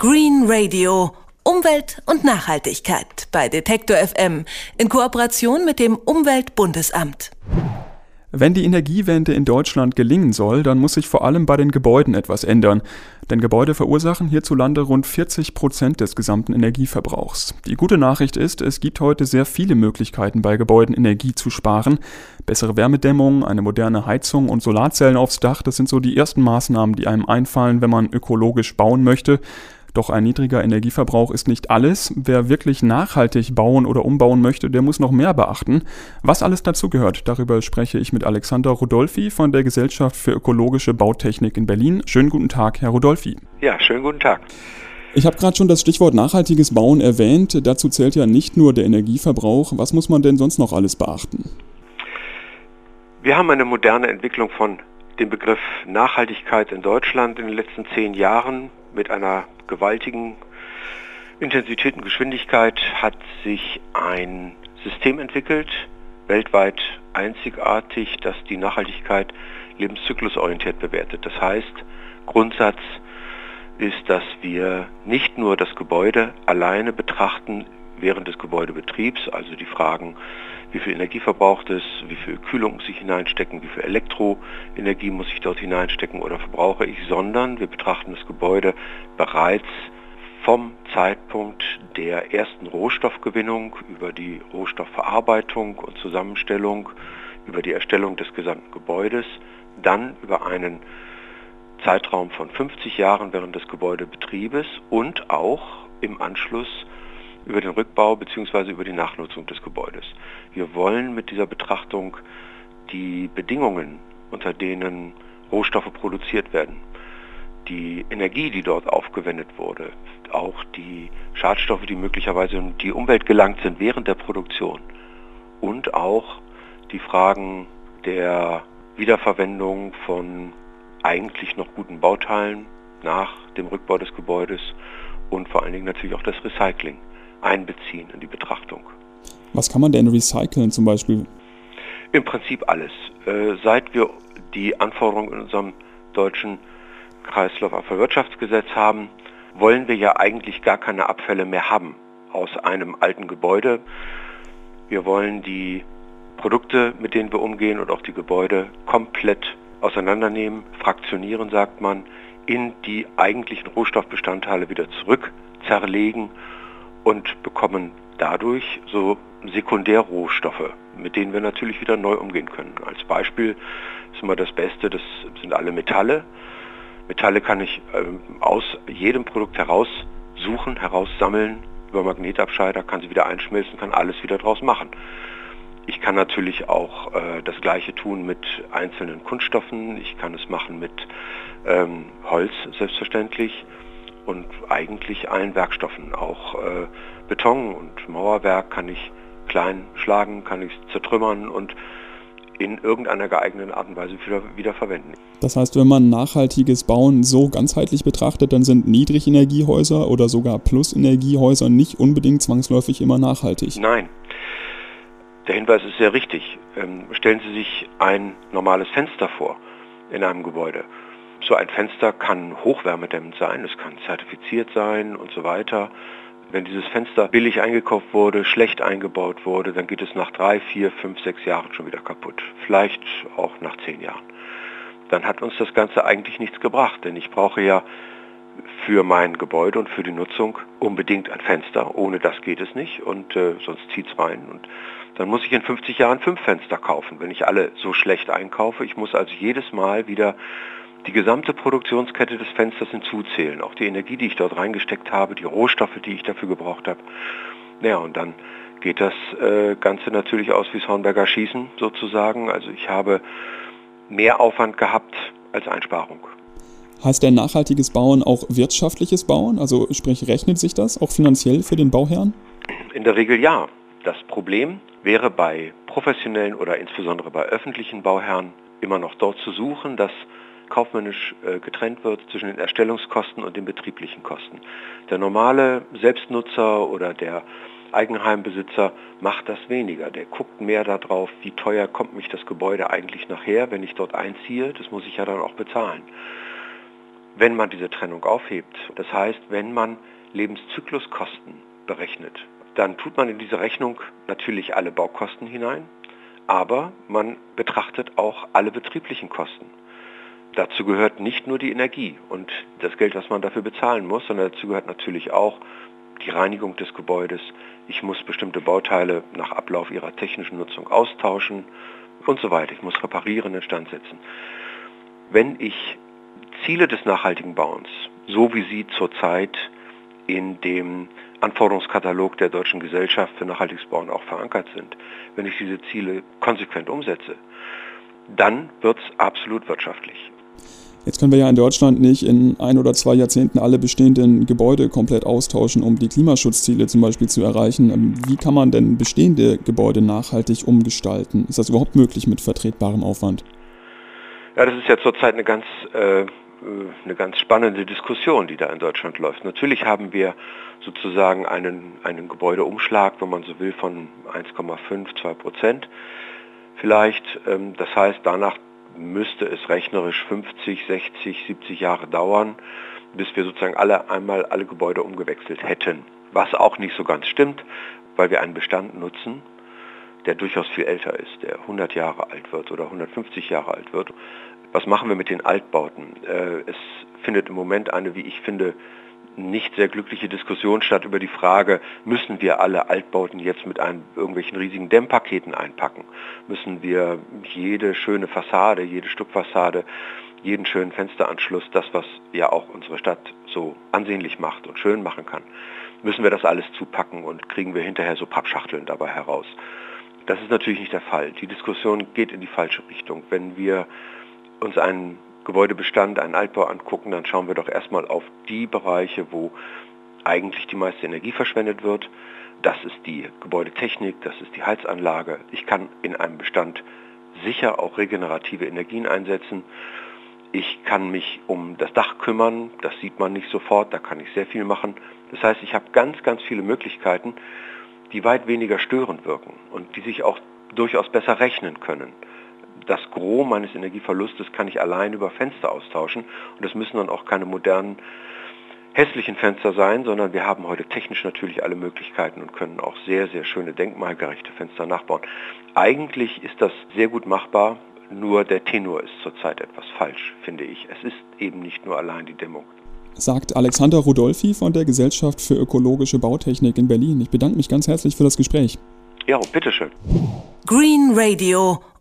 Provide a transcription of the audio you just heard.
Green Radio. Umwelt und Nachhaltigkeit bei Detektor FM in Kooperation mit dem Umweltbundesamt. Wenn die Energiewende in Deutschland gelingen soll, dann muss sich vor allem bei den Gebäuden etwas ändern. Denn Gebäude verursachen hierzulande rund 40 Prozent des gesamten Energieverbrauchs. Die gute Nachricht ist, es gibt heute sehr viele Möglichkeiten bei Gebäuden Energie zu sparen. Bessere Wärmedämmung, eine moderne Heizung und Solarzellen aufs Dach, das sind so die ersten Maßnahmen, die einem einfallen, wenn man ökologisch bauen möchte. Doch ein niedriger Energieverbrauch ist nicht alles. Wer wirklich nachhaltig bauen oder umbauen möchte, der muss noch mehr beachten. Was alles dazu gehört, darüber spreche ich mit Alexander Rudolfi von der Gesellschaft für ökologische Bautechnik in Berlin. Schönen guten Tag, Herr Rudolfi. Ja, schönen guten Tag. Ich habe gerade schon das Stichwort nachhaltiges Bauen erwähnt. Dazu zählt ja nicht nur der Energieverbrauch. Was muss man denn sonst noch alles beachten? Wir haben eine moderne Entwicklung von dem Begriff Nachhaltigkeit in Deutschland in den letzten zehn Jahren mit einer gewaltigen Intensität und Geschwindigkeit hat sich ein System entwickelt, weltweit einzigartig, das die Nachhaltigkeit lebenszyklusorientiert bewertet. Das heißt, Grundsatz ist, dass wir nicht nur das Gebäude alleine betrachten während des Gebäudebetriebs, also die Fragen, wie viel Energie verbraucht es, wie viel Kühlung muss ich hineinstecken, wie viel Elektroenergie muss ich dort hineinstecken oder verbrauche ich, sondern wir betrachten das Gebäude bereits vom Zeitpunkt der ersten Rohstoffgewinnung über die Rohstoffverarbeitung und Zusammenstellung, über die Erstellung des gesamten Gebäudes, dann über einen Zeitraum von 50 Jahren während des Gebäudebetriebes und auch im Anschluss über den Rückbau bzw. über die Nachnutzung des Gebäudes. Wir wollen mit dieser Betrachtung die Bedingungen, unter denen Rohstoffe produziert werden, die Energie, die dort aufgewendet wurde, auch die Schadstoffe, die möglicherweise in die Umwelt gelangt sind während der Produktion und auch die Fragen der Wiederverwendung von eigentlich noch guten Bauteilen nach dem Rückbau des Gebäudes und vor allen Dingen natürlich auch das Recycling einbeziehen in die Betrachtung. Was kann man denn recyceln zum Beispiel? Im Prinzip alles. Äh, seit wir die Anforderungen in unserem deutschen Kreislaufabfallwirtschaftsgesetz haben, wollen wir ja eigentlich gar keine Abfälle mehr haben aus einem alten Gebäude. Wir wollen die Produkte, mit denen wir umgehen und auch die Gebäude komplett auseinandernehmen, fraktionieren, sagt man, in die eigentlichen Rohstoffbestandteile wieder zurück zerlegen und bekommen dadurch so Sekundärrohstoffe, mit denen wir natürlich wieder neu umgehen können. Als Beispiel ist immer das Beste, das sind alle Metalle. Metalle kann ich ähm, aus jedem Produkt heraussuchen, heraussammeln, über Magnetabscheider, kann sie wieder einschmelzen, kann alles wieder draus machen. Ich kann natürlich auch äh, das gleiche tun mit einzelnen Kunststoffen, ich kann es machen mit ähm, Holz selbstverständlich und eigentlich allen Werkstoffen. Auch äh, Beton und Mauerwerk kann ich klein schlagen, kann ich zertrümmern und in irgendeiner geeigneten Art und Weise wieder, wieder verwenden. Das heißt, wenn man nachhaltiges Bauen so ganzheitlich betrachtet, dann sind Niedrigenergiehäuser oder sogar Plusenergiehäuser nicht unbedingt zwangsläufig immer nachhaltig. Nein. Der Hinweis ist sehr richtig. Ähm, stellen Sie sich ein normales Fenster vor in einem Gebäude. So ein Fenster kann hochwärmedämmend sein, es kann zertifiziert sein und so weiter. Wenn dieses Fenster billig eingekauft wurde, schlecht eingebaut wurde, dann geht es nach drei, vier, fünf, sechs Jahren schon wieder kaputt. Vielleicht auch nach zehn Jahren. Dann hat uns das Ganze eigentlich nichts gebracht, denn ich brauche ja für mein Gebäude und für die Nutzung unbedingt ein Fenster. Ohne das geht es nicht und äh, sonst zieht es rein. Und dann muss ich in 50 Jahren fünf Fenster kaufen, wenn ich alle so schlecht einkaufe. Ich muss also jedes Mal wieder die gesamte Produktionskette des Fensters hinzuzählen, auch die Energie, die ich dort reingesteckt habe, die Rohstoffe, die ich dafür gebraucht habe. Ja, und dann geht das äh, Ganze natürlich aus wie Hornberger Schießen sozusagen. Also ich habe mehr Aufwand gehabt als Einsparung. Heißt denn nachhaltiges Bauen auch wirtschaftliches Bauen? Also sprich, rechnet sich das auch finanziell für den Bauherrn? In der Regel ja. Das Problem wäre bei professionellen oder insbesondere bei öffentlichen Bauherren immer noch dort zu suchen, dass kaufmännisch äh, getrennt wird zwischen den Erstellungskosten und den betrieblichen Kosten. Der normale Selbstnutzer oder der Eigenheimbesitzer macht das weniger. Der guckt mehr darauf, wie teuer kommt mich das Gebäude eigentlich nachher, wenn ich dort einziehe. Das muss ich ja dann auch bezahlen. wenn man diese Trennung aufhebt. Das heißt, wenn man Lebenszykluskosten berechnet, dann tut man in diese Rechnung natürlich alle Baukosten hinein, aber man betrachtet auch alle betrieblichen Kosten. Dazu gehört nicht nur die Energie und das Geld, was man dafür bezahlen muss, sondern dazu gehört natürlich auch die Reinigung des Gebäudes. Ich muss bestimmte Bauteile nach Ablauf ihrer technischen Nutzung austauschen und so weiter. Ich muss reparieren, instand setzen. Wenn ich Ziele des nachhaltigen Bauens, so wie sie zurzeit in dem Anforderungskatalog der Deutschen Gesellschaft für nachhaltiges Bauen auch verankert sind, wenn ich diese Ziele konsequent umsetze, dann wird es absolut wirtschaftlich. Jetzt können wir ja in Deutschland nicht in ein oder zwei Jahrzehnten alle bestehenden Gebäude komplett austauschen, um die Klimaschutzziele zum Beispiel zu erreichen. Ähm, wie kann man denn bestehende Gebäude nachhaltig umgestalten? Ist das überhaupt möglich mit vertretbarem Aufwand? Ja, das ist ja zurzeit eine ganz, äh, eine ganz spannende Diskussion, die da in Deutschland läuft. Natürlich haben wir sozusagen einen, einen Gebäudeumschlag, wenn man so will, von 1,5, 2 Prozent vielleicht. Ähm, das heißt, danach müsste es rechnerisch 50, 60, 70 Jahre dauern, bis wir sozusagen alle einmal alle Gebäude umgewechselt hätten. Was auch nicht so ganz stimmt, weil wir einen Bestand nutzen, der durchaus viel älter ist, der 100 Jahre alt wird oder 150 Jahre alt wird. Was machen wir mit den Altbauten? Äh, es findet im Moment eine, wie ich finde, nicht sehr glückliche Diskussion statt über die Frage, müssen wir alle Altbauten jetzt mit einem, irgendwelchen riesigen Dämmpaketen einpacken? Müssen wir jede schöne Fassade, jede Stuckfassade, jeden schönen Fensteranschluss, das, was ja auch unsere Stadt so ansehnlich macht und schön machen kann, müssen wir das alles zupacken und kriegen wir hinterher so Pappschachteln dabei heraus? Das ist natürlich nicht der Fall. Die Diskussion geht in die falsche Richtung. Wenn wir uns einen Gebäudebestand, einen Altbau angucken, dann schauen wir doch erstmal auf die Bereiche, wo eigentlich die meiste Energie verschwendet wird. Das ist die Gebäudetechnik, das ist die Heizanlage. Ich kann in einem Bestand sicher auch regenerative Energien einsetzen. Ich kann mich um das Dach kümmern, das sieht man nicht sofort, da kann ich sehr viel machen. Das heißt, ich habe ganz, ganz viele Möglichkeiten, die weit weniger störend wirken und die sich auch durchaus besser rechnen können das Gros meines Energieverlustes kann ich allein über Fenster austauschen. Und das müssen dann auch keine modernen, hässlichen Fenster sein, sondern wir haben heute technisch natürlich alle Möglichkeiten und können auch sehr, sehr schöne denkmalgerechte Fenster nachbauen. Eigentlich ist das sehr gut machbar, nur der Tenor ist zurzeit etwas falsch, finde ich. Es ist eben nicht nur allein die Dämmung. Sagt Alexander Rudolfi von der Gesellschaft für ökologische Bautechnik in Berlin. Ich bedanke mich ganz herzlich für das Gespräch. Ja, bitteschön. Green Radio